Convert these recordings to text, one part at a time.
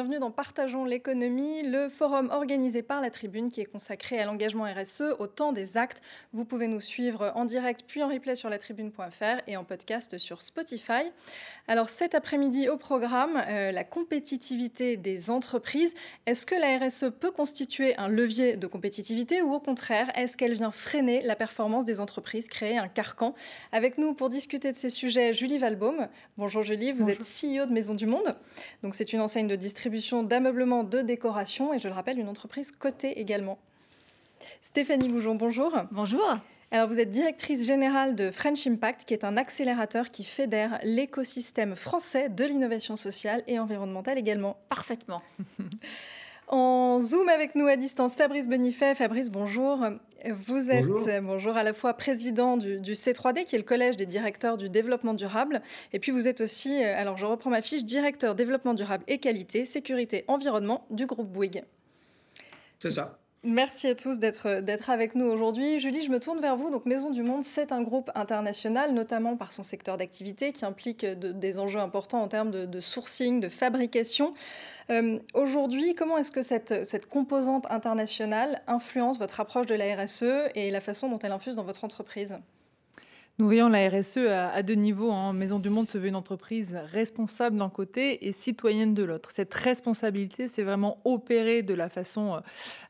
bienvenue dans Partageons l'économie, le forum organisé par la Tribune qui est consacré à l'engagement RSE au temps des actes. Vous pouvez nous suivre en direct puis en replay sur latribune.fr et en podcast sur Spotify. Alors cet après-midi au programme, euh, la compétitivité des entreprises. Est-ce que la RSE peut constituer un levier de compétitivité ou au contraire, est-ce qu'elle vient freiner la performance des entreprises, créer un carcan? Avec nous pour discuter de ces sujets, Julie Valbaum. Bonjour Julie, vous êtes CEO de Maison du Monde. Donc c'est une enseigne de distribution d'ameublement de décoration et je le rappelle, une entreprise cotée également. Stéphanie Goujon, bonjour. Bonjour. Alors vous êtes directrice générale de French Impact, qui est un accélérateur qui fédère l'écosystème français de l'innovation sociale et environnementale également. Parfaitement. En Zoom avec nous à distance, Fabrice Bonifay. Fabrice, bonjour. Vous êtes bonjour. à la fois président du, C3D, qui est le collège des directeurs du développement durable, et puis vous êtes aussi, euh, alors je reprends ma fiche, directeur développement durable et qualité, sécurité, environnement du groupe Bouygues. C'est ça. Merci à tous d'être avec nous aujourd'hui. Julie, je me tourne vers vous. Donc, Maison du Monde, c'est un groupe international, notamment par son secteur d'activité, qui implique des enjeux importants en termes de, sourcing, de fabrication. Euh, aujourd'hui, comment est-ce que cette, cette composante internationale influence votre approche de la RSE et la façon dont elle infuse dans votre entreprise? Nous voyons la RSE à, deux niveaux. Hein. Maison du Monde se veut une entreprise responsable d'un côté et citoyenne de l'autre. Cette responsabilité, c'est vraiment opérer de la façon euh,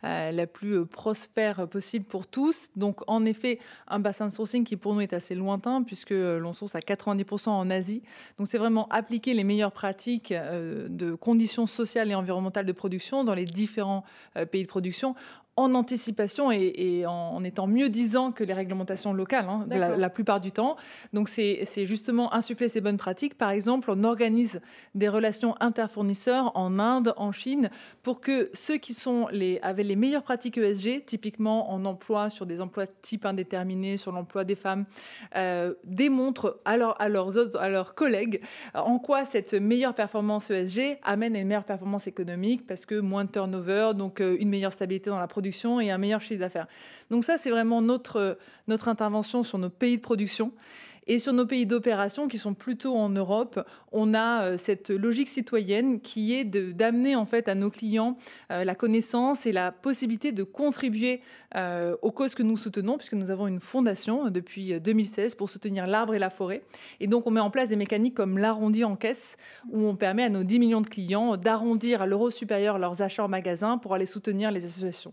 euh, la plus euh, prospère possible pour tous. Donc, en effet, un bassin de sourcing qui pour nous est assez lointain puisque l'on source à 90% en Asie. Donc, c'est vraiment appliquer les meilleures pratiques de conditions sociales et environnementales de production dans les différents pays de production en anticipation et, en, étant mieux disant que les réglementations locales, hein, la, plupart du temps. Donc, c'est justement insuffler ces bonnes pratiques. Par exemple, on organise des relations interfournisseurs en Inde, en Chine, pour que ceux qui sont les, avaient les meilleures pratiques ESG, typiquement en emploi, sur des emplois type indéterminés, sur l'emploi des femmes, euh, démontrent à, à, leurs autres, à leurs collègues en quoi cette meilleure performance ESG amène à une meilleure performance économique, parce que moins de turnover, donc euh, une meilleure stabilité dans la production et un meilleur chiffre d'affaires. Donc ça, c'est vraiment notre, notre intervention sur nos pays de production. Et sur nos pays d'opération, qui sont plutôt en Europe, on a euh, cette logique citoyenne qui est d'amener en fait à nos clients euh, la connaissance et la possibilité de contribuer euh, aux causes que nous soutenons, puisque nous avons une fondation depuis 2016 pour soutenir l'arbre et la forêt. Et donc on met en place des mécaniques comme l'arrondi en caisse, où on permet à nos 10 millions de clients d'arrondir à l'euro supérieur leurs achats en magasin pour aller soutenir les associations.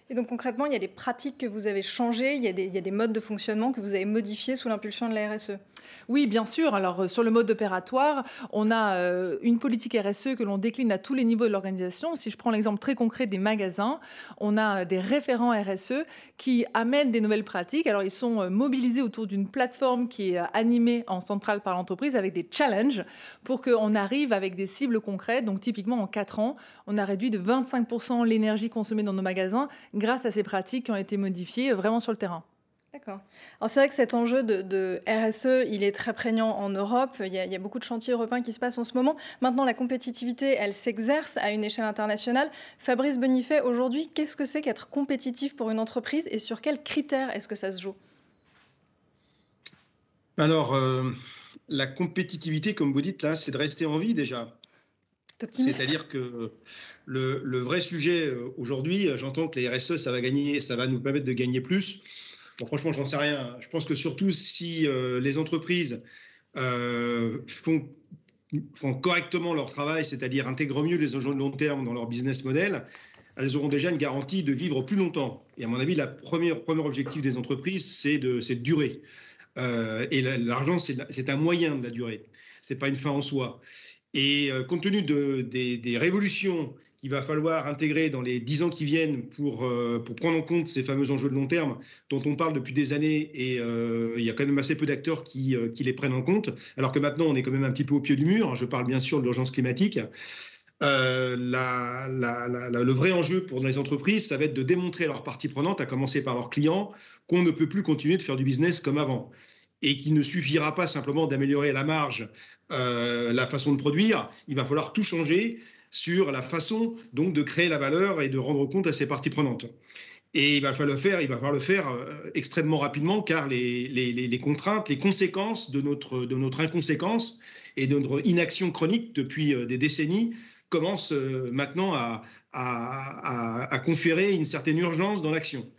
Et donc concrètement, il y a des pratiques que vous avez changées, il y a des, il des modes de fonctionnement que vous avez modifiés sous l'impulsion de la RSE oui, bien sûr. Alors, euh, sur le mode opératoire, on a euh, une politique RSE que l'on décline à tous les niveaux de l'organisation. Si je prends l'exemple très concret des magasins, on a des référents RSE qui amènent des nouvelles pratiques. Alors, ils sont euh, mobilisés autour d'une plateforme qui est animée en centrale par l'entreprise avec des challenges pour qu'on arrive avec des cibles concrètes. Donc, typiquement, en 4 ans, on a réduit de 25% l'énergie consommée dans nos magasins grâce à ces pratiques qui ont été modifiées vraiment sur le terrain. D'accord. Alors c'est vrai que cet enjeu de, RSE, il est très prégnant en Europe. Il y, a, beaucoup de chantiers européens qui se passent en ce moment. Maintenant, la compétitivité, elle s'exerce à une échelle internationale. Fabrice Bonifay, aujourd'hui, qu'est-ce que c'est qu'être compétitif pour une entreprise et sur quels critères est-ce que ça se joue? Alors, euh, la compétitivité, comme vous dites là, c'est de rester en vie déjà. C'est-à-dire que le, vrai sujet euh, aujourd'hui, j'entends que les RSE, ça va gagner, ça va nous permettre de gagner plus. Bon, franchement, j'en sais rien. Je pense que surtout si euh, les entreprises euh, font, correctement leur travail, c'est-à-dire intègrent mieux les enjeux de long terme dans leur business model, elles auront déjà une garantie de vivre plus longtemps. Et à mon avis, le premier, objectif des entreprises, c'est de, durer. Euh, et l'argent, c'est un moyen de la durée. Ce n'est pas une fin en soi. Et compte tenu de, des, révolutions qu'il va falloir intégrer dans les dix ans qui viennent pour, euh, pour prendre en compte ces fameux enjeux de long terme dont on parle depuis des années et euh, il y a quand même assez peu d'acteurs qui, euh, les prennent en compte, alors que maintenant on est quand même un petit peu au pied du mur. Je parle bien sûr de l'urgence climatique. Le vrai enjeu pour les entreprises, ça va être de démontrer à leurs parties prenantes, à commencer par leurs clients, qu'on ne peut plus continuer de faire du business comme avant et qu'il ne suffira pas simplement d'améliorer la marge, la façon de produire, il va falloir tout changer sur la façon donc de créer la valeur et de rendre compte à ses parties prenantes. Et il va falloir le faire, il va falloir le faire euh, extrêmement rapidement car les, contraintes, les conséquences de notre, inconséquence et de notre inaction chronique depuis euh, des décennies commence maintenant à, à, conférer une certaine urgence dans l'action.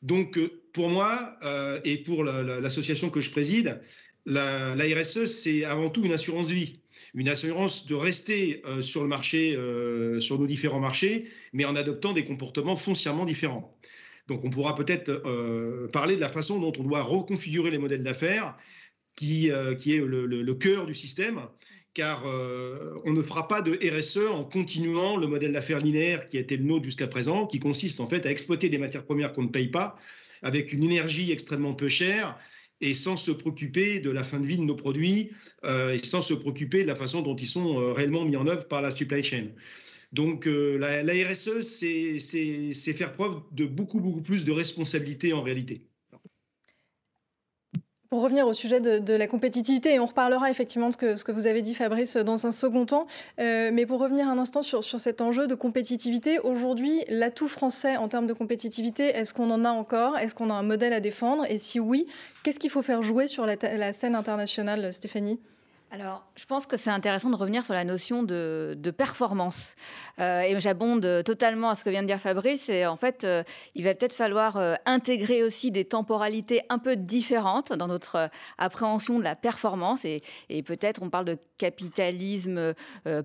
Donc, pour moi et pour l'association que je préside, la, RSE, c'est avant tout une assurance vie une assurance de rester euh, sur le marché, euh, sur nos différents marchés, mais en adoptant des comportements foncièrement différents. Donc on pourra peut-être euh, parler de la façon dont on doit reconfigurer les modèles d'affaires, qui, est le, cœur du système, car on ne fera pas de RSE en continuant le modèle d'affaires linéaire qui a été le nôtre jusqu'à présent, qui consiste en fait à exploiter des matières premières qu'on ne paye pas, avec une énergie extrêmement peu chère et sans se préoccuper de la fin de vie de nos produits euh, et sans se préoccuper de la façon dont ils sont euh, réellement mis en œuvre par la supply chain. Donc euh, la, la, RSE, c'est faire preuve de beaucoup, beaucoup plus de responsabilité en réalité. Pour revenir au sujet de, la compétitivité, et on reparlera effectivement de ce que, vous avez dit Fabrice dans un second temps, euh, mais pour revenir un instant sur, sur cet enjeu de compétitivité, aujourd'hui, l'atout français en termes de compétitivité, est-ce qu'on en a encore? Est-ce qu'on a un modèle à défendre? Et si oui, qu'est-ce qu'il faut faire jouer sur la scène internationale, Stéphanie? Alors, je pense que c'est intéressant de revenir sur la notion de, performance. Euh, et j'abonde totalement à ce que vient de dire Fabrice. Et en fait, euh, il va peut-être falloir euh, intégrer aussi des temporalités un peu différentes dans notre appréhension de la performance. Et, peut-être on parle de capitalisme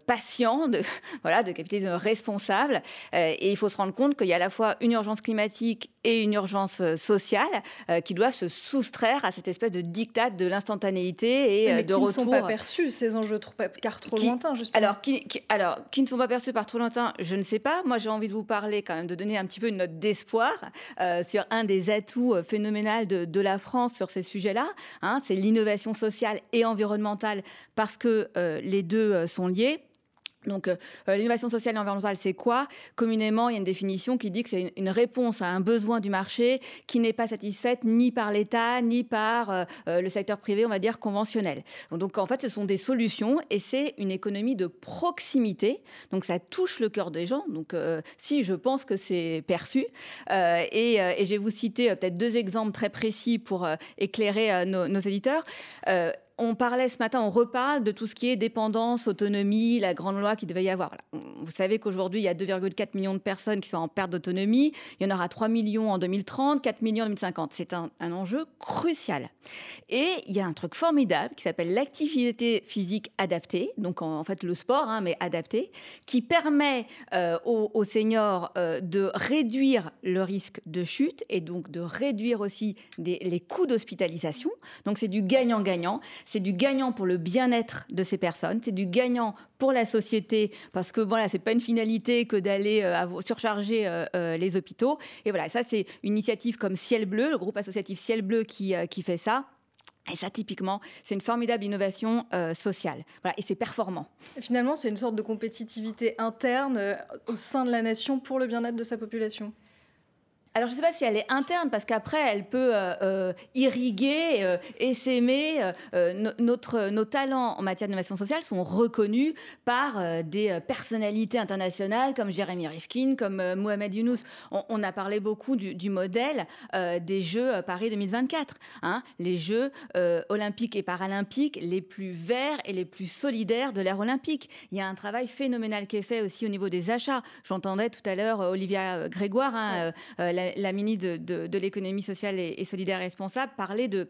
patient, de, voilà, de capitalisme responsable. et il faut se rendre compte qu'il y a à la fois une urgence climatique et une urgence sociale qui doivent se soustraire à cette espèce de diktat de l'instantanéité et de retour perçus, ces enjeux trop, car trop lointains, justement alors qui, alors, qui ne sont pas perçus par trop lointains, je ne sais pas. Moi, j'ai envie de vous parler quand même, de donner un petit peu une note d'espoir euh, sur un des atouts euh, phénoménaux de, de, la France sur ces sujets-là. Hein, c'est l'innovation sociale et environnementale, parce que euh, les deux sont liés. Donc, euh, euh, l'innovation sociale et environnementale, c'est quoi? Communément, il y a une définition qui dit que c'est une, réponse à un besoin du marché qui n'est pas satisfaite ni par l'État, ni par euh, le secteur privé, on va dire, conventionnel. Donc, en fait, ce sont des solutions et c'est une économie de proximité. Donc, ça touche le cœur des gens. Donc, si, je pense que c'est perçu. Et, je vais vous citer peut-être deux exemples très précis pour éclairer nos, nos éditeurs on parlait ce matin, on reparle de tout ce qui est dépendance, autonomie, la grande loi qui devait y avoir. Vous savez qu'aujourd'hui, il y a 2,4 millions de personnes qui sont en perte d'autonomie. Il y en aura 3 millions en 2030, 4 millions en 2050. C'est un, enjeu crucial. Et il y a un truc formidable qui s'appelle l'activité physique adaptée, donc en, fait le sport, hein, mais adapté, qui permet euh, aux, seniors euh, de réduire le risque de chute et donc de réduire aussi les coûts d'hospitalisation. Donc c'est du gagnant-gagnant. C'est du gagnant pour le bien-être de ces personnes, c'est du gagnant pour la société parce que voilà, c'est pas une finalité que d'aller euh, surcharger euh, euh, les hôpitaux. Et voilà, ça c'est une initiative comme Ciel Bleu, le groupe associatif Ciel Bleu qui, qui fait ça. Et ça, typiquement, c'est une formidable innovation sociale. Voilà, et c'est performant. finalement, c'est une sorte de compétitivité interne au sein de la nation pour le bien-être de sa population. Alors, je ne sais pas si elle est interne, parce qu'après, elle peut euh, euh, irriguer euh, et s'aimer. notre, nos talents en matière d'innovation sociale sont reconnus par des personnalités internationales comme Jérémy Rifkin, comme Mohamed Younous. On, a parlé beaucoup du, modèle des Jeux Paris 2024. Hein, les Jeux olympiques et paralympiques les plus verts et les plus solidaires de l'ère olympique. Il y a un travail phénoménal qui est fait aussi au niveau des achats. J'entendais tout à l'heure Olivia Grégoire, hein, la la, ministre de, l'économie sociale et, solidaire responsable parlait de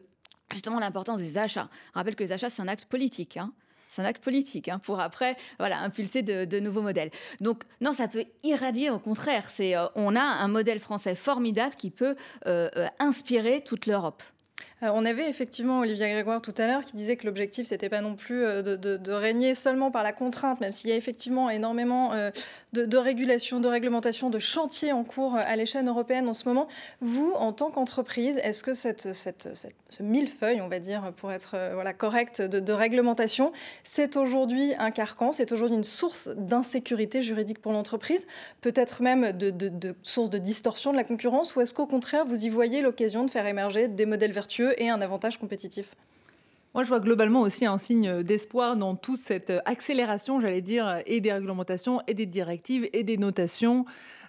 justement l'importance des achats. Je rappelle que les achats, c'est un acte politique. Hein. c'est un acte politique hein, pour après voilà, impulser de, nouveaux modèles. Donc non, ça peut irradier au contraire. C'est, euh, on a un modèle français formidable qui peut euh, euh, inspirer toute l'Europe on avait effectivement Olivia Grégoire tout à l'heure qui disait que l'objectif, c'était pas non plus euh, de, régner seulement par la contrainte, même s'il y a effectivement énormément euh, de, régulation, de réglementation, de chantiers en cours euh, à l'échelle européenne en ce moment. Vous, en tant qu'entreprise, est-ce que ce millefeuille, on va dire, pour être voilà, correct, de, réglementation, c'est aujourd'hui un carcan, c'est aujourd'hui une source d'insécurité juridique pour l'entreprise, peut-être même de, de source de distorsion de la concurrence, ou est-ce qu'au contraire, vous y voyez l'occasion de faire émerger des modèles vertueux et un avantage compétitif moi, je vois globalement aussi un signe d'espoir dans toute cette accélération, j'allais dire, et des réglementations, et des directives, et des notations.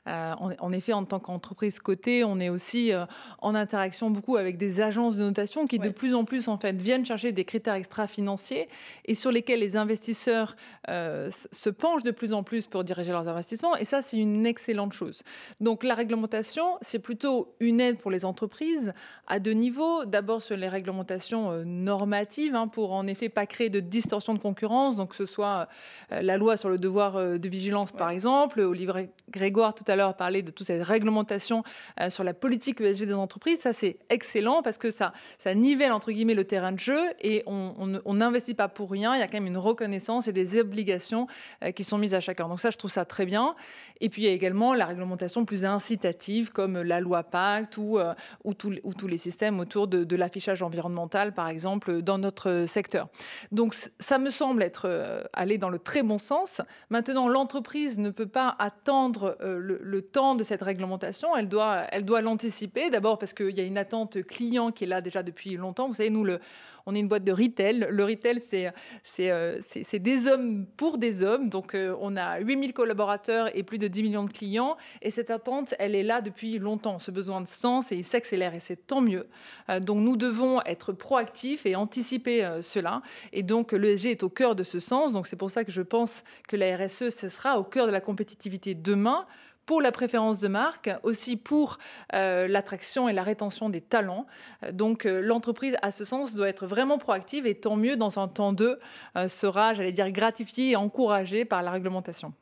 En, effet, en tant qu'entreprise cotée, on est aussi en interaction beaucoup avec des agences de notation qui de plus en plus en fait viennent chercher des critères extra-financiers et sur lesquels les investisseurs se penchent de plus en plus pour diriger leurs investissements. Et ça, c'est une excellente chose. Donc la réglementation, c'est plutôt une aide pour les entreprises à deux niveaux. D'abord sur les réglementations normatives hein, pour en effet pas créer de distorsion de concurrence. Donc que ce soit la loi sur le devoir de vigilance, par exemple. Olivier Grégoire, tout à l'heure, a parlé de toute cette réglementation euh, sur la politique ESG des entreprises. Ça, c'est excellent parce que ça, ça nivelle, entre guillemets, le terrain de jeu et on n'investit pas pour rien. Il y a quand même une reconnaissance et des obligations euh, qui sont mises à chacun. Donc ça, je trouve ça très bien. Et puis, il y a également la réglementation plus incitative comme la loi Pacte ou, euh, ou, tous les systèmes autour de, l'affichage environnemental, par exemple, dans notre secteur. Donc, ça me semble être aller dans le très bon sens. Maintenant, l'entreprise ne peut pas attendre euh, le, temps de cette réglementation. Elle doit, elle doit l'anticiper. D'abord parce qu'il y a une attente client qui est là déjà depuis longtemps. Vous savez, nous, on est une boîte de retail. Le retail, c'est euh, des hommes pour des hommes. Donc, euh, on a 8000 collaborateurs et plus de 10 millions de clients. Et cette attente, elle est là depuis longtemps. Ce besoin de sens, et il s'accélère. Et c'est tant mieux. Euh, donc, nous devons être proactifs et anticiper cela. Et donc, l'ESG est au cœur de ce sens. Donc, c'est pour ça que je pense que la RSE, ce sera au cœur de la compétitivité demain pour la préférence de marque, aussi pour euh, l'attraction et la rétention des talents. Donc euh, l'entreprise, à ce sens, doit être vraiment proactive et tant mieux dans un temps 2 euh, sera, j'allais dire, gratifiée et encouragée par la réglementation.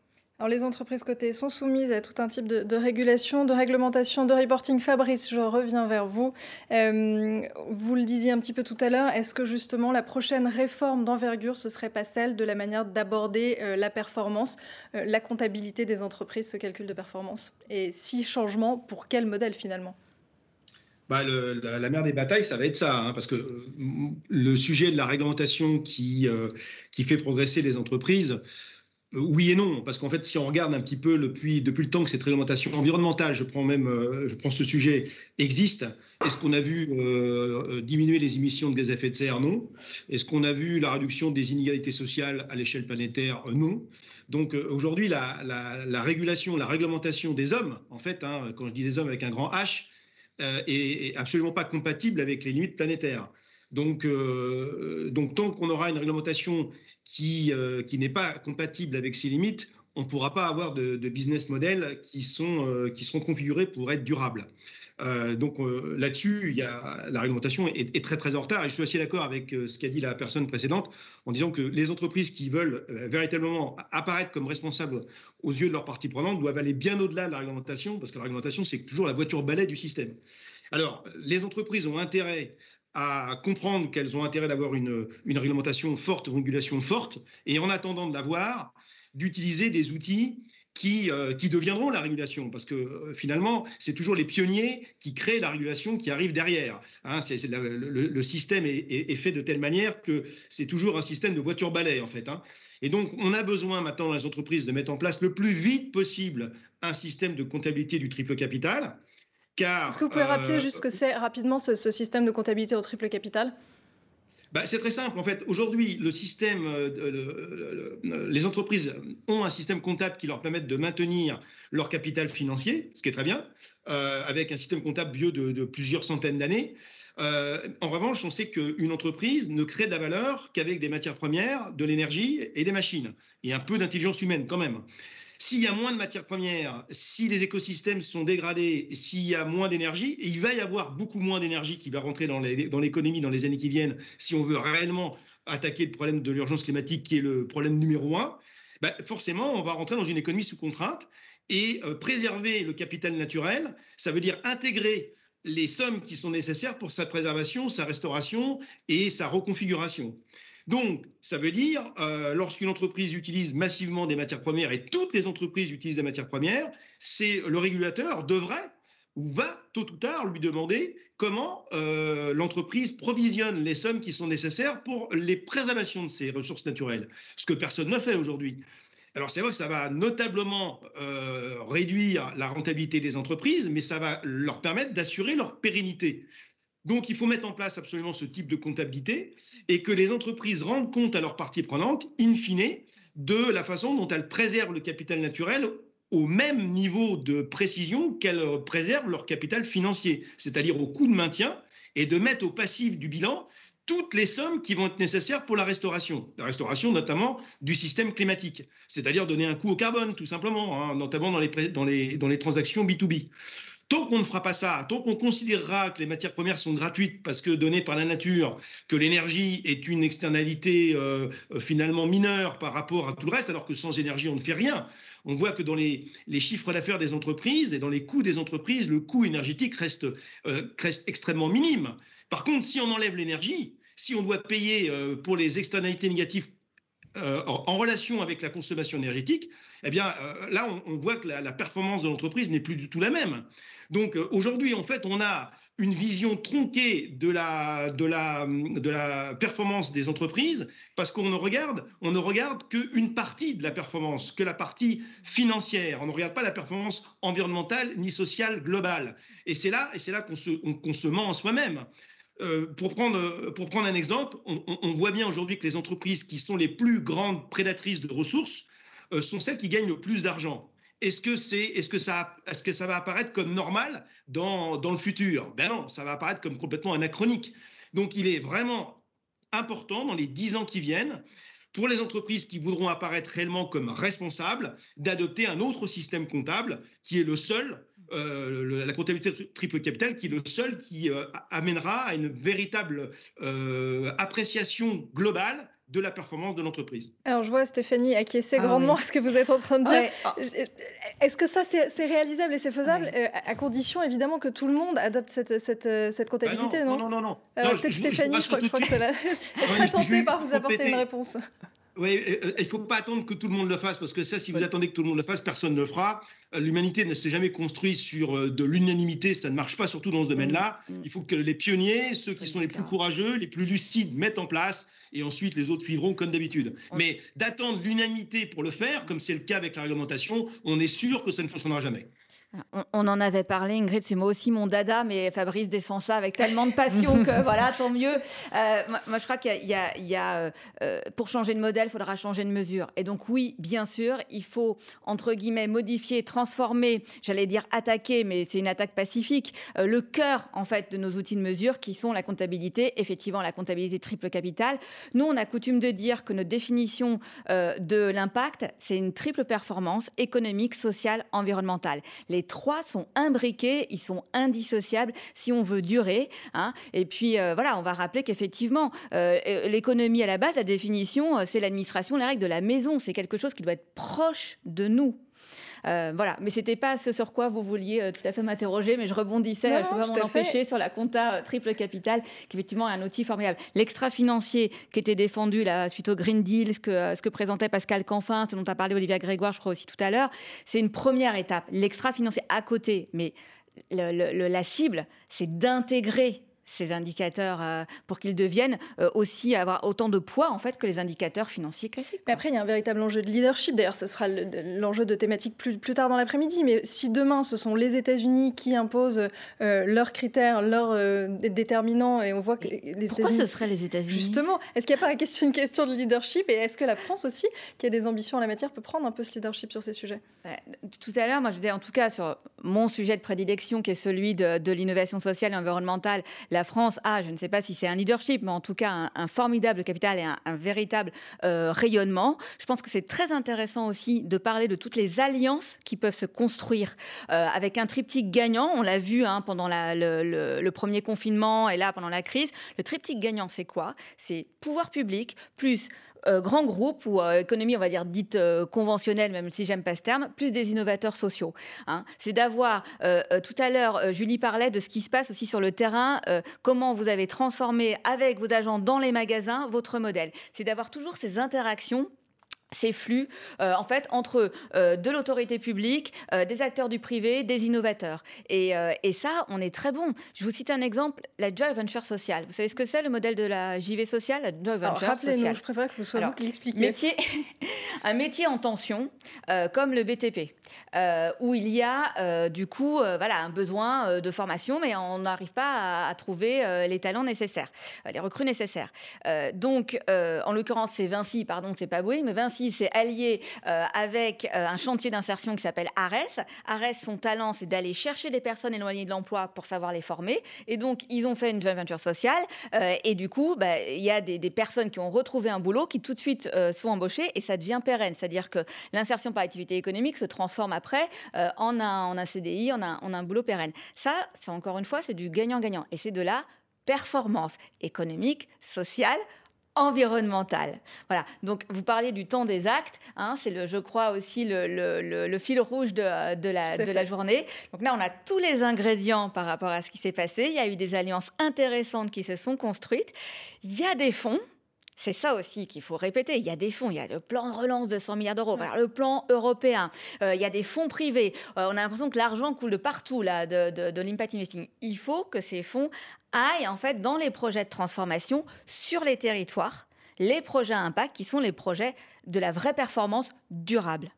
Alors, les entreprises cotées sont soumises à tout un type de, régulation, de réglementation, de reporting. Fabrice, je reviens vers vous. Euh, vous le disiez un petit peu tout à l'heure, est-ce que justement la prochaine réforme d'envergure, ce serait pas celle de la manière d'aborder euh, la performance, euh, la comptabilité des entreprises, ce calcul de performance? Et si changement, pour quel modèle finalement? Bah, la, mère des batailles, ça va être ça, hein, parce que le sujet de la réglementation qui, qui fait progresser les entreprises, oui et non, parce qu'en fait, si on regarde un petit peu depuis, le temps que cette réglementation environnementale, je prends même, euh, je prends ce sujet, existe, est-ce qu'on a vu euh, diminuer les émissions de gaz à effet de serre? Non. Est-ce qu'on a vu la réduction des inégalités sociales à l'échelle planétaire? Non. Donc euh, aujourd'hui, la, la, régulation, la réglementation des hommes, en fait, hein, quand je dis des hommes avec un grand H, est absolument pas compatible avec les limites planétaires. Donc, euh, donc tant qu'on aura une réglementation qui, euh, qui n'est pas compatible avec ces limites, on ne pourra pas avoir de, business model qui, sont, euh, qui seront configurés pour être durables. donc là-dessus, la réglementation est, très très en retard et je suis assez d'accord avec ce qu'a dit la personne précédente en disant que les entreprises qui veulent véritablement apparaître comme responsables aux yeux de leurs parties prenantes doivent aller bien au-delà de la réglementation parce que la réglementation c'est toujours la voiture balai du système. Alors les entreprises ont intérêt à comprendre qu'elles ont intérêt d'avoir une, réglementation forte, une régulation forte, et en attendant de l'avoir, d'utiliser des outils qui, euh, qui, deviendront la régulation, parce que euh, finalement, c'est toujours les pionniers qui créent la régulation qui arrive derrière. Hein. le, système est, fait de telle manière que c'est toujours un système de voiture-balai, en fait. Hein. Et donc, on a besoin maintenant dans les entreprises de mettre en place le plus vite possible un système de comptabilité du triple capital est-ce que vous pouvez rappeler euh, juste ce que c'est rapidement ce, système de comptabilité au triple capital? Bah, c'est très simple. En fait, aujourd'hui, le système, euh, les entreprises ont un système comptable qui leur permet de maintenir leur capital financier, ce qui est très bien, euh, avec un système comptable vieux de, plusieurs centaines d'années. en revanche, on sait qu'une entreprise ne crée de la valeur qu'avec des matières premières, de l'énergie et des machines, et un peu d'intelligence humaine quand même. S'il y a moins de matières premières, si les écosystèmes sont dégradés, s'il y a moins d'énergie, et il va y avoir beaucoup moins d'énergie qui va rentrer dans l'économie dans, les années qui viennent, si on veut réellement attaquer le problème de l'urgence climatique, qui est le problème numéro un, bah, forcément, on va rentrer dans une économie sous contrainte. Et euh, préserver le capital naturel, ça veut dire intégrer les sommes qui sont nécessaires pour sa préservation, sa restauration et sa reconfiguration. Donc, ça veut dire, euh, lorsqu'une entreprise utilise massivement des matières premières, et toutes les entreprises utilisent des matières premières, c'est le régulateur devrait ou va tôt ou tard lui demander comment euh, l'entreprise provisionne les sommes qui sont nécessaires pour les préservations de ces ressources naturelles, ce que personne ne fait aujourd'hui. Alors c'est vrai que ça va notablement euh, réduire la rentabilité des entreprises, mais ça va leur permettre d'assurer leur pérennité. Donc, il faut mettre en place absolument ce type de comptabilité et que les entreprises rendent compte à leurs parties prenantes, in fine, de la façon dont elles préservent le capital naturel au même niveau de précision qu'elles préservent leur capital financier, c'est-à-dire au coût de maintien, et de mettre au passif du bilan toutes les sommes qui vont être nécessaires pour la restauration. La restauration notamment du système climatique, c'est-à-dire donner un coût au carbone, tout simplement, hein, notamment dans les, transactions B2B. Tant qu'on ne fera pas ça, tant qu'on considérera que les matières premières sont gratuites parce que données par la nature, que l'énergie est une externalité euh, euh, finalement mineure par rapport à tout le reste, alors que sans énergie on ne fait rien. On voit que dans les, chiffres d'affaires des entreprises et dans les coûts des entreprises, le coût énergétique reste, euh, reste extrêmement minime. Par contre, si on enlève l'énergie, si on doit payer pour les externalités négatives en, relation avec la consommation énergétique, eh bien là, on, voit que la, performance de l'entreprise n'est plus du tout la même. Donc euh, aujourd'hui, en fait, on a une vision tronquée de la, performance des entreprises parce qu'on ne regarde, regarde qu'une partie de la performance, que la partie financière. On ne regarde pas la performance environnementale ni sociale globale. Et c'est là, et c'est là qu'on se, se ment en soi-même. Euh, pour, prendre, pour prendre un exemple, on, voit bien aujourd'hui que les entreprises qui sont les plus grandes prédatrices de ressources euh, sont celles qui gagnent le plus d'argent est-ce que ça va apparaître comme normal dans, dans le futur? Ben non, ça va apparaître comme complètement anachronique. Donc il est vraiment important dans les dix ans qui viennent pour les entreprises qui voudront apparaître réellement comme responsables, d'adopter un autre système comptable qui est le seul, euh, la comptabilité triple capital, qui est le seul qui euh, amènera à une véritable euh, appréciation globale de la performance de l'entreprise. Alors je vois Stéphanie acquiescer ah grandement à ce que vous êtes en train de dire. Est-ce que ça c'est réalisable et c'est faisable euh, à condition évidemment que tout le monde adopte cette, cette, cette comptabilité bah non, non, non, non, Peut-être Stéphanie, je, crois, je, crois, que c'est là. très tentée par vous apporter une réponse. Oui, euh, il ne faut pas attendre que tout le monde le fasse, parce que ça, si vous attendez que tout le monde le fasse, personne ne le fera. L'humanité ne s'est jamais construite sur de l'unanimité, ça ne marche pas, surtout dans ce domaine-là. Il faut que les pionniers, ceux qui sont les plus courageux, les plus lucides, mettent en place et ensuite les autres suivront comme d'habitude. Mais d'attendre l'unanimité pour le faire, comme c'est le cas avec la réglementation, on est sûr que ça ne fonctionnera jamais. On, en avait parlé, Ingrid, c'est moi aussi mon dada, mais Fabrice défend ça avec tellement de passion que voilà, tant mieux. Euh, moi, je crois qu'il y a, euh, euh, pour changer de modèle, il faudra changer de mesure. Et donc oui, bien sûr, il faut entre guillemets modifier, transformer, j'allais dire attaquer, mais c'est une attaque pacifique, le cœur en fait de nos outils de mesure qui sont la comptabilité, effectivement la comptabilité triple capital. Nous, on a coutume de dire que notre définition de l'impact, c'est une triple performance économique, sociale, environnementale. Les trois sont imbriqués, ils sont indissociables si on veut durer. Hein. Et puis euh, voilà, on va rappeler qu'effectivement, euh, euh, l'économie à la base, la définition, c'est l'administration, les règles de la maison. C'est quelque chose qui doit être proche de nous. Euh, voilà, mais c'était pas ce sur quoi vous vouliez euh, tout à fait m'interroger, mais je rebondissais, je peux pas m'en empêcher, sur la compta euh, triple capital, qui effectivement est un outil formidable. L'extra financier qui était défendu là, suite au Green Deal, ce que, ce que présentait Pascal Canfin, ce dont a parlé Olivia Grégoire, je crois aussi tout à l'heure, c'est une première étape. L'extra financier à côté, mais la cible, c'est d'intégrer ces indicateurs euh, pour qu'ils deviennent euh, aussi avoir autant de poids en fait que les indicateurs financiers classiques. Mais après, il y a un véritable enjeu de leadership. D'ailleurs, ce sera l'enjeu de thématique plus, plus tard dans l'après-midi. Mais si demain, ce sont les États-Unis qui imposent euh, leurs critères, leurs déterminants, et on voit que les États-Unis. Pourquoi ce serait les États-Unis? Justement, est-ce qu'il n'y a pas une question, une question de leadership? Et est-ce que la France aussi, qui a des ambitions en la matière, peut prendre un peu ce leadership sur ces sujets? Tout à l'heure, moi, je disais en tout cas sur mon sujet de prédilection, qui est celui de, de l'innovation sociale et environnementale la France a, je ne sais pas si c'est un leadership, mais en tout cas un, formidable capital et un, véritable euh, rayonnement. Je pense que c'est très intéressant aussi de parler de toutes les alliances qui peuvent se construire euh, avec un triptyque gagnant. On l'a vu hein, pendant le, premier confinement et là pendant la crise. Le triptyque gagnant, c'est quoi? C'est pouvoir public plus euh, grands groupes ou euh, économie, on va dire, dite euh, conventionnelle, même si j'aime pas ce terme, plus des innovateurs sociaux. Hein. C'est d'avoir, tout à l'heure, Julie parlait de ce qui se passe aussi sur le terrain, comment vous avez transformé avec vos agents dans les magasins votre modèle. C'est d'avoir toujours ces interactions ces flux euh, en fait entre euh, de l'autorité publique, euh, des acteurs du privé, des innovateurs. Et, et, ça, on est très bon. Je vous cite un exemple, la joy venture sociale. Vous savez ce que c'est le modèle de la JV sociale, la joy venture Rappelez-nous, je préfère que vous soyez vous qui l'expliquiez. Métier, un métier en tension, comme le BTP, où il y a du coup voilà, un besoin de formation, mais on n'arrive pas à, trouver les talents nécessaires, les recrues nécessaires. donc, en l'occurrence, c'est Vinci, pardon, c'est pas oui, mais Vinci ainsi s'est allié avec un chantier d'insertion qui s'appelle ARES. ARES, son talent, c'est d'aller chercher des personnes éloignées de l'emploi pour savoir les former. Et donc, ils ont fait une joint venture sociale. et du coup, bah, il y a des, personnes qui ont retrouvé un boulot qui tout de suite sont embauchées et ça devient pérenne. C'est-à-dire que l'insertion par activité économique se transforme après en, un, en un CDI, en un, en un boulot pérenne. Ça, c'est encore une fois, c'est du gagnant-gagnant. Et c'est de la performance économique, sociale, environnementale. Voilà. Donc, vous parliez du temps des actes. Hein, c'est, le, je crois, aussi le, le, fil rouge de, de, la, de la journée. Donc là, on a tous les ingrédients par rapport à ce qui s'est passé. Il y a eu des alliances intéressantes qui se sont construites. Il y a des fonds. C'est ça aussi qu'il faut répéter. Il y a des fonds, il y a le plan de relance de 100 milliards d'euros, le plan européen, euh, il y a des fonds privés. Euh, on a l'impression que l'argent coule de partout là, de, de, de l'impact investing. Il faut que ces fonds aillent en fait dans les projets de transformation sur les territoires, les projets à impact qui sont les projets de la vraie performance durable.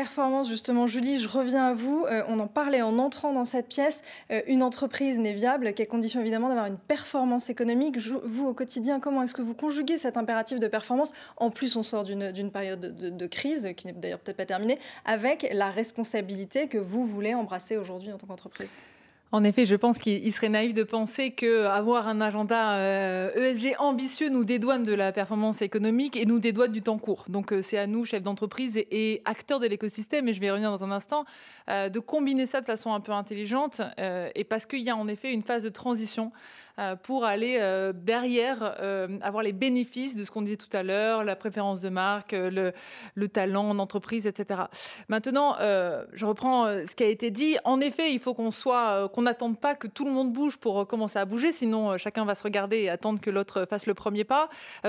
Performance, justement, Julie, je reviens à vous. Euh, on en parlait en entrant dans cette pièce. Euh, une entreprise n'est viable qu'à condition évidemment d'avoir une performance économique. vous, au quotidien, comment est-ce que vous conjuguez cet impératif de performance? En plus, on sort d'une période de, de, crise, qui n'est d'ailleurs peut-être pas terminée, avec la responsabilité que vous voulez embrasser aujourd'hui en tant qu'entreprise. En effet, je pense qu'il serait naïf de penser qu'avoir un agenda ESG euh, e ambitieux nous dédouane de la performance économique et nous dédouane du temps court. Donc euh, c'est à nous, chefs d'entreprise et, acteurs de l'écosystème, et je vais revenir dans un instant, euh, de combiner ça de façon un peu intelligente, et parce qu'il y a en effet une phase de transition pour aller euh, derrière euh, avoir les bénéfices de ce qu'on disait tout à l'heure, la préférence de marque, le, le talent en entreprise, etc. Maintenant, je reprends ce qui a été dit. En effet, il faut qu'on soit, qu'on n'attende pas que tout le monde bouge pour commencer à bouger, sinon chacun va se regarder et attendre que l'autre fasse le premier pas.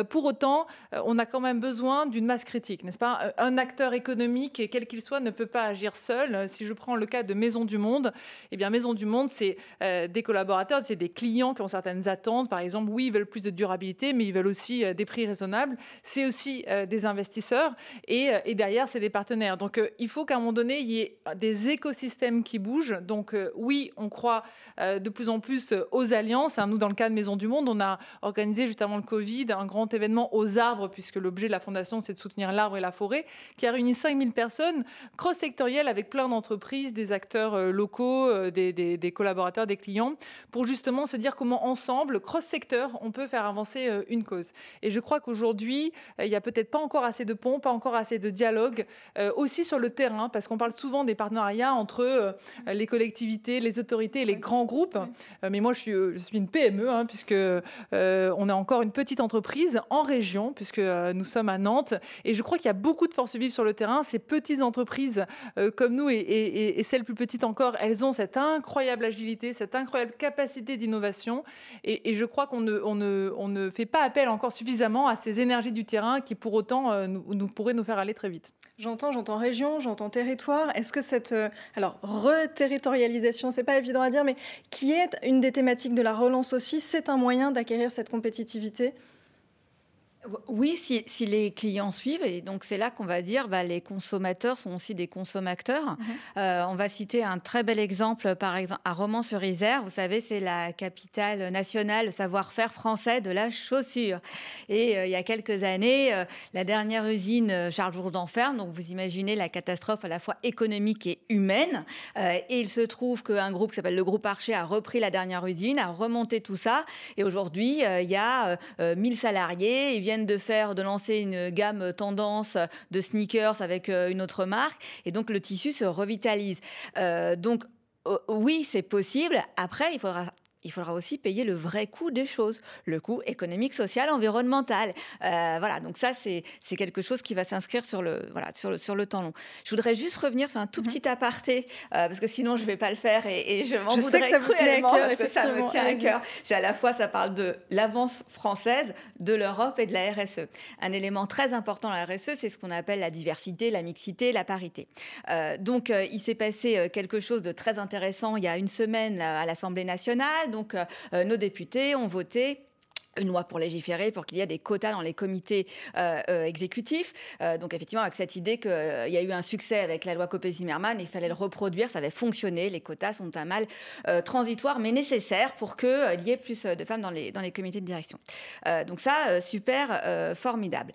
Pour autant, on a quand même besoin d'une masse critique, n'est-ce pas? Un acteur économique, quel qu'il soit, ne peut pas agir seul. Si je prends le cas de Maison du Monde, eh bien Maison du Monde, c'est des collaborateurs, c'est des clients qui ont certaines attentes. Par exemple, oui, ils veulent plus de durabilité, mais ils veulent aussi euh, des prix raisonnables. C'est aussi euh, des investisseurs et, euh, et derrière, c'est des partenaires. Donc, il faut qu'à un moment donné, il y ait des écosystèmes qui bougent. Donc, oui, on croit de plus en plus aux alliances. Hein, nous, dans le cas de Maison du Monde, on a organisé juste avant le Covid un grand événement aux arbres, puisque l'objet de la fondation, c'est de soutenir l'arbre et la forêt, qui a réuni 5000 personnes cross-sectorielles avec plein d'entreprises, des acteurs locaux, des collaborateurs, des clients, pour justement se dire comment ensemble, cross-secteur, on peut faire avancer euh, une cause. Et je crois qu'aujourd'hui, euh, il n'y a peut-être pas encore assez de ponts, pas encore assez de dialogue, euh, aussi sur le terrain, parce qu'on parle souvent des partenariats entre les collectivités, les autorités et les grands groupes. mais moi, je suis, je suis une PME, hein, puisque on est encore une petite entreprise en région, puisque nous sommes à Nantes. Et je crois qu'il y a beaucoup de forces vives sur le terrain. Ces petites entreprises comme nous et, et celles plus petites encore, elles ont cette incroyable agilité, cette incroyable capacité d'innovation. Et, je crois qu'on ne, fait pas appel encore suffisamment à ces énergies du terrain qui, pour autant, euh, nous, nous pourraient nous faire aller très vite. J'entends, j'entends région, j'entends territoire. Est-ce que cette euh, alors reterritorialisation, c'est pas évident à dire, mais qui est une des thématiques de la relance aussi, c'est un moyen d'acquérir cette compétitivité? Oui, si, les clients suivent, et donc c'est là qu'on va dire, bah, les consommateurs sont aussi des consommateurs. Mhm. Euh, on va citer un très bel exemple, par exemple, à Romans-sur-Isère. Vous savez, c'est la capitale nationale, le savoir-faire français de la chaussure. Et euh, il y a quelques années, euh, la dernière usine Charles Jourdan ferme. Donc vous imaginez la catastrophe à la fois économique et humaine. et il se trouve qu'un groupe qui s'appelle le groupe Archer a repris la dernière usine, a remonté tout ça. Et aujourd'hui, il y a 1000 salariés. Ils de faire, de lancer une gamme tendance de sneakers avec euh, une autre marque, et donc le tissu se revitalise. Euh, donc oui, c'est possible. Après, il faudra il faudra aussi payer le vrai coût des choses, le coût économique, social, environnemental. Euh, voilà, donc ça, c'est quelque chose qui va s'inscrire sur le, voilà, sur, le, sur le temps long. Je voudrais juste revenir sur un tout mhm. petit aparté, euh, parce que sinon, je ne vais pas le faire et, je m'en voudrais que ça cruellement, parce que ça me tient à cœur. C'est à la fois, ça parle de l'avance française, de l'Europe et de la RSE. Un élément très important dans la RSE, c'est ce qu'on appelle la diversité, la mixité, la parité. Euh, donc, il s'est passé quelque chose de très intéressant il y a une semaine à l'Assemblée nationale donc, euh, nos députés ont voté une loi pour légiférer, pour qu'il y ait des quotas dans les comités euh, euh, exécutifs. Euh, donc effectivement, avec cette idée qu'il y a eu un succès avec la loi Copé-Zimmermann, il fallait le reproduire, ça avait fonctionné. Les quotas sont un mal transitoire, mais nécessaire pour qu'il y ait plus de femmes dans les, dans les comités de direction. donc ça, super, formidable.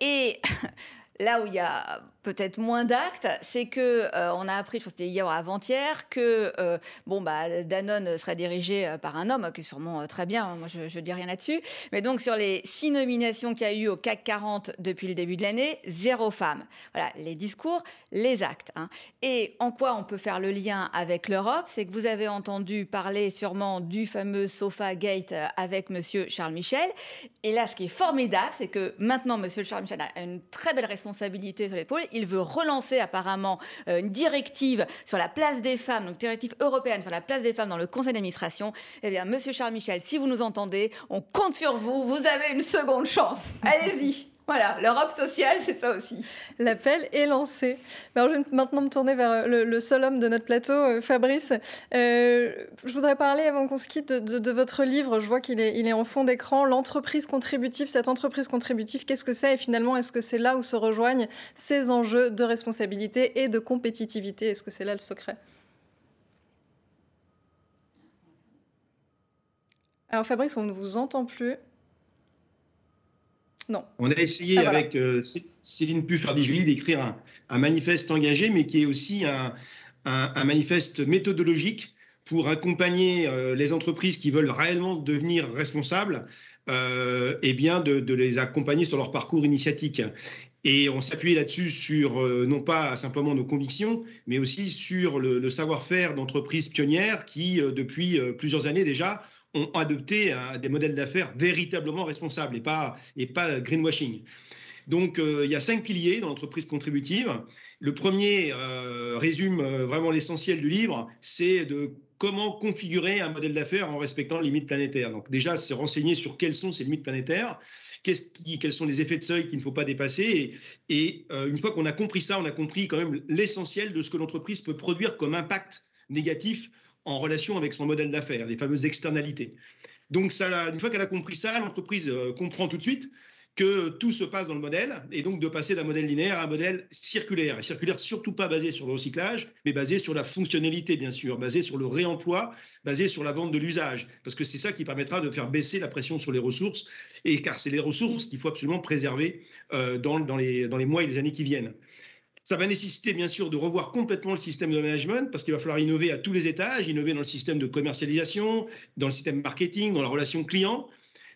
et là où il y a peut-être moins d'actes, c'est que euh, on a appris, je crois que c'était hier ou avant-hier, que euh, bon bah Danone serait dirigé euh, par un homme, qui est sûrement très bien. Hein, moi, je, je dis rien là-dessus. Mais donc sur les six nominations qu'il y a eu au CAC 40 depuis le début de l'année, zéro femme. Voilà, les discours, les actes. Hein. Et en quoi on peut faire le lien avec l'Europe, c'est que vous avez entendu parler sûrement du fameux Sofa Gate avec Monsieur Charles Michel. Et là, ce qui est formidable, c'est que maintenant Monsieur Charles Michel a une très belle responsabilité sur l'épaule il veut relancer apparemment euh, une directive sur la place des femmes, donc directive européenne sur la place des femmes dans le conseil d'administration. Eh bien, monsieur Charles Michel, si vous nous entendez, on compte sur vous, vous avez une seconde chance. Allez-y. Voilà, l'Europe sociale, c'est ça aussi. L'appel est lancé. Alors, je vais maintenant me tourner vers le, seul homme de notre plateau, euh, Fabrice. Euh, je voudrais parler, avant qu'on se quitte, de, votre livre. Je vois qu'il est, est en fond d'écran. L'entreprise contributive, cette entreprise contributive, qu'est-ce que c'est Et finalement, est-ce que c'est là où se rejoignent ces enjeux de responsabilité et de compétitivité? Est-ce que c'est là le secret? Alors Fabrice, on ne vous entend plus. Non. On a essayé ah, avec euh, Céline Puffardi-Julie d'écrire un, manifeste engagé, mais qui est aussi un, manifeste méthodologique pour accompagner euh, les entreprises qui veulent réellement devenir responsables euh, et bien de, les accompagner sur leur parcours initiatique. Et on s'appuie là-dessus sur non pas simplement nos convictions, mais aussi sur le savoir-faire d'entreprises pionnières qui, depuis plusieurs années déjà, ont adopté des modèles d'affaires véritablement responsables et pas, et pas greenwashing. Donc, euh, il y a cinq piliers dans l'entreprise contributive. Le premier euh, résume euh, vraiment l'essentiel du livre, c'est de comment configurer un modèle d'affaires en respectant les limites planétaires. Donc, déjà, se renseigner sur quelles sont ces limites planétaires, qui, quels sont les effets de seuil qu'il ne faut pas dépasser. Et, et une fois qu'on a compris ça, on a compris quand même l'essentiel de ce que l'entreprise peut produire comme impact négatif en relation avec son modèle d'affaires, les fameuses externalités. Donc, une fois qu'elle a compris ça, l'entreprise euh, comprend tout de suite que tout se passe dans le modèle, et donc de passer d'un modèle linéaire à un modèle circulaire. Circulaire surtout pas basé sur le recyclage, mais basé sur la fonctionnalité, bien sûr, basé sur le réemploi, basé sur la vente de l'usage, parce que c'est ça qui permettra de faire baisser la pression sur les ressources, et car c'est les ressources qu'il faut absolument préserver euh, dans, dans, les, dans les mois et les années qui viennent. Ça va nécessiter bien sûr de revoir complètement le système de management parce qu'il va falloir innover à tous les étages, innover dans le système de commercialisation, dans le système marketing, dans la relation client.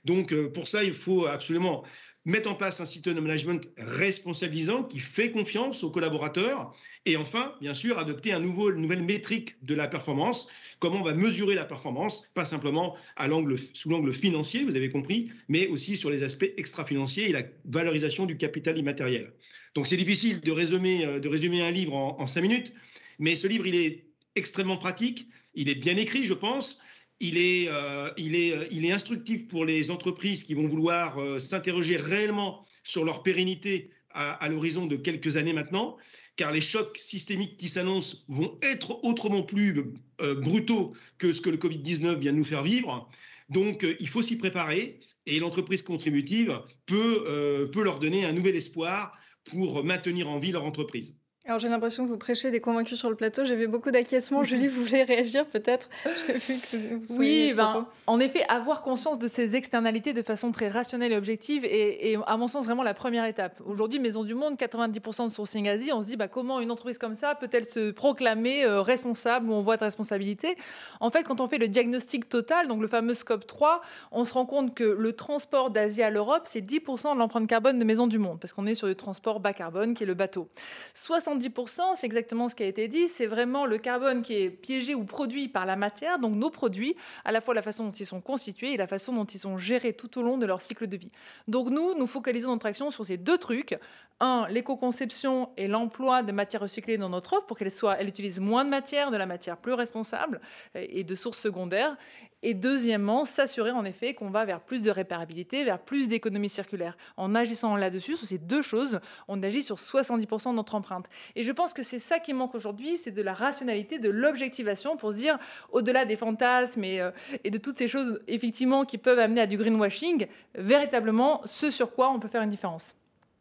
Donc euh, pour ça, il faut absolument mettre en place un système de management responsabilisant qui fait confiance aux collaborateurs et enfin, bien sûr, adopter un nouveau, une nouvelle métrique de la performance. Comment on va mesurer la performance, pas simplement à sous l'angle financier, vous avez compris, mais aussi sur les aspects extra-financiers et la valorisation du capital immatériel. Donc c'est difficile de résumer, euh, un livre en, en cinq minutes, mais ce livre, il est extrêmement pratique, il est bien écrit, je pense. Il est, euh, il, est, euh, il est instructif pour les entreprises qui vont vouloir euh, s'interroger réellement sur leur pérennité à, l'horizon de quelques années maintenant, car les chocs systémiques qui s'annoncent vont être autrement plus brutaux que ce que le Covid-19 vient de nous faire vivre. Donc, il faut s'y préparer et l'entreprise contributive peut, peut leur donner un nouvel espoir pour maintenir en vie leur entreprise. Alors j'ai l'impression que vous prêchez des convaincus sur le plateau. J'ai vu beaucoup d'acquiescements. Julie, vous voulez réagir peut-être? Oui, ben, en effet, avoir conscience de ces externalités de façon très rationnelle et objective est, à mon sens, vraiment la première étape. Aujourd'hui, Maison du Monde, 90% de sourcing Asie, on se dit bah, comment une entreprise comme ça peut-elle se proclamer euh, responsable ou on voit de responsabilité? En fait, quand on fait le diagnostic total, donc le fameux scope 3, on se rend compte que le transport d'Asie à l'Europe, c'est 10% de l'empreinte carbone de Maison du Monde, parce qu'on est sur le transport bas carbone qui est le bateau. 70%, c'est exactement ce qui a été dit, c'est vraiment le carbone qui est piégé ou produit par la matière, donc nos produits, à la fois la façon dont ils sont constitués et la façon dont ils sont gérés tout au long de leur cycle de vie. Donc nous, nous focalisons notre action sur ces deux trucs. Un, l'éco-conception et l'emploi de matières recyclées dans notre offre pour qu'elle elle utilise moins de matière, de la matière plus responsable et de sources secondaires. Et deuxièmement, s'assurer en effet qu'on va vers plus de réparabilité, vers plus d'économie circulaire. En agissant là-dessus, sur ces deux choses, on agit sur 70% de notre empreinte. Et je pense que c'est ça qui manque aujourd'hui, c'est de la rationalité, de l'objectivation pour se dire, au-delà des fantasmes et, euh, et de toutes ces choses effectivement qui peuvent amener à du greenwashing, véritablement ce sur quoi on peut faire une différence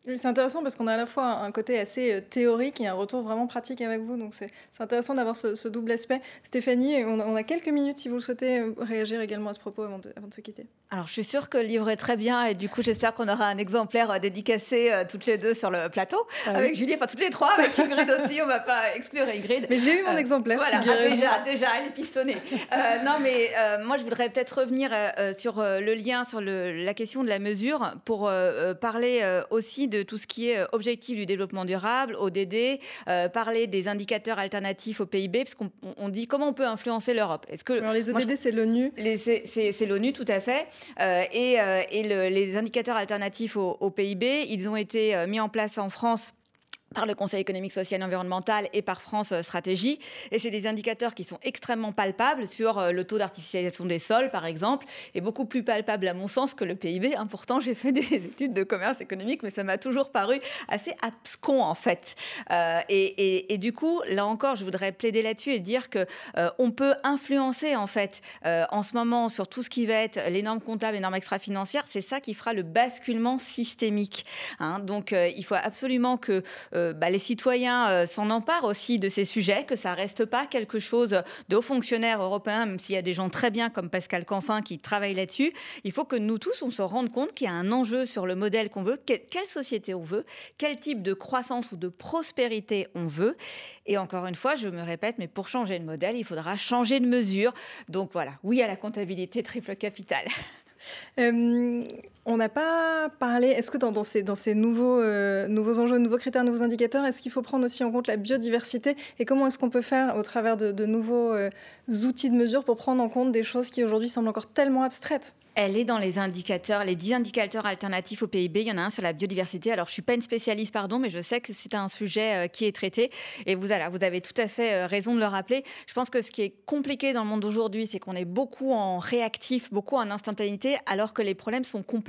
c'est intéressant parce qu'on a à la fois un côté assez euh, théorique et un retour vraiment pratique avec vous. Donc c'est intéressant d'avoir ce, double aspect. Stéphanie, on a, quelques minutes si vous le souhaitez euh, réagir également à ce propos avant de, avant de se quitter. Alors je suis sûre que le livre est très bien et du coup j'espère qu'on aura un exemplaire euh, dédicacé toutes les deux sur le plateau ah avec Julie, enfin toutes les trois, avec Ingrid aussi, on va pas exclure Ingrid. Mais j'ai eu mon exemplaire. Voilà, ah, déjà, déjà, elle est pistonnée. non mais moi je voudrais peut-être revenir sur le lien, sur le, la question de la mesure pour parler aussi de tout ce qui est euh, objectif du développement durable, ODD, euh, parler des indicateurs alternatifs au PIB, parce qu'on dit comment on peut influencer l'Europe. Est-ce que Alors les ODD, c'est l'ONU C'est l'ONU, tout à fait. Euh, et, et les indicateurs alternatifs au, au, PIB, ils ont été mis en place en France par le Conseil économique, social et environnemental et par France euh, Stratégie. Et c'est des indicateurs qui sont extrêmement palpables sur euh, le taux d'artificialisation des sols, par exemple, et beaucoup plus palpables à mon sens que le PIB. Hein, pourtant, j'ai fait des études de commerce économique, mais ça m'a toujours paru assez abscon, en fait. Euh, et, du coup, là encore, je voudrais plaider là-dessus et dire que on peut influencer, en fait, en ce moment, sur tout ce qui va être les normes comptables, les normes extra-financières. C'est ça qui fera le basculement systémique. Hein. Donc, il faut absolument que bah, les citoyens euh, s'en emparent aussi de ces sujets, que ça reste pas quelque chose de hauts fonctionnaires européens, même s'il y a des gens très bien comme Pascal Canfin qui travaillent là-dessus. Il faut que nous tous, on se rende compte qu'il y a un enjeu sur le modèle qu'on veut, quelle société on veut, quel type de croissance ou de prospérité on veut. Et encore une fois, je me répète, mais pour changer de modèle, il faudra changer de mesure. Donc voilà, oui à la comptabilité triple capital. Euh, on n'a pas parlé, est-ce que dans, ces, euh, nouveaux enjeux, nouveaux critères, nouveaux indicateurs, est-ce qu'il faut prendre aussi en compte la biodiversité et comment est-ce qu'on peut faire au travers de, nouveaux euh, outils de mesure pour prendre en compte des choses qui aujourd'hui semblent encore tellement abstraites? Elle est dans les indicateurs, les 10 indicateurs alternatifs au PIB. Il y en a un sur la biodiversité. Alors, je suis pas une spécialiste, pardon, mais je sais que c'est un sujet euh, qui est traité. Et vous, voilà, vous avez tout à fait raison de le rappeler. Je pense que ce qui est compliqué dans le monde d'aujourd'hui, c'est qu'on est beaucoup en réactif, beaucoup en instantanéité, alors que les problèmes sont complexes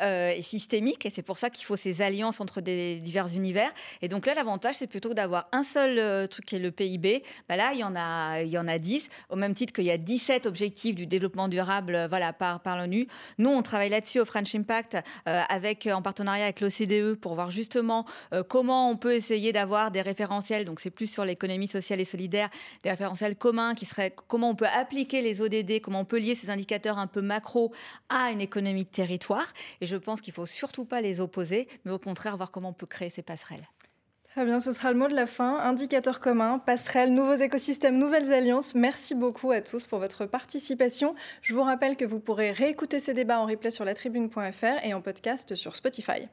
euh, et systémique. Et c'est pour ça qu'il faut ces alliances entre des divers univers. Et donc là, l'avantage, c'est plutôt d'avoir un seul euh, truc qui est le PIB. Bah là, il y en a, il y en a 10, au même titre qu'il y a 17 objectifs du développement durable, euh, voilà, par, l'ONU. Nous, on travaille là-dessus au French Impact avec, en partenariat avec l'OCDE pour voir justement comment on peut essayer d'avoir des référentiels. Donc, c'est plus sur l'économie sociale et solidaire, des référentiels communs qui seraient comment on peut appliquer les ODD, comment on peut lier ces indicateurs un peu macro à une économie de et je pense qu'il ne faut surtout pas les opposer, mais au contraire voir comment on peut créer ces passerelles. Très bien, ce sera le mot de la fin. Indicateur commun, passerelles, nouveaux écosystèmes, nouvelles alliances. Merci beaucoup à tous pour votre participation. Je vous rappelle que vous pourrez réécouter ces débats en replay sur la tribune.fr et en podcast sur Spotify.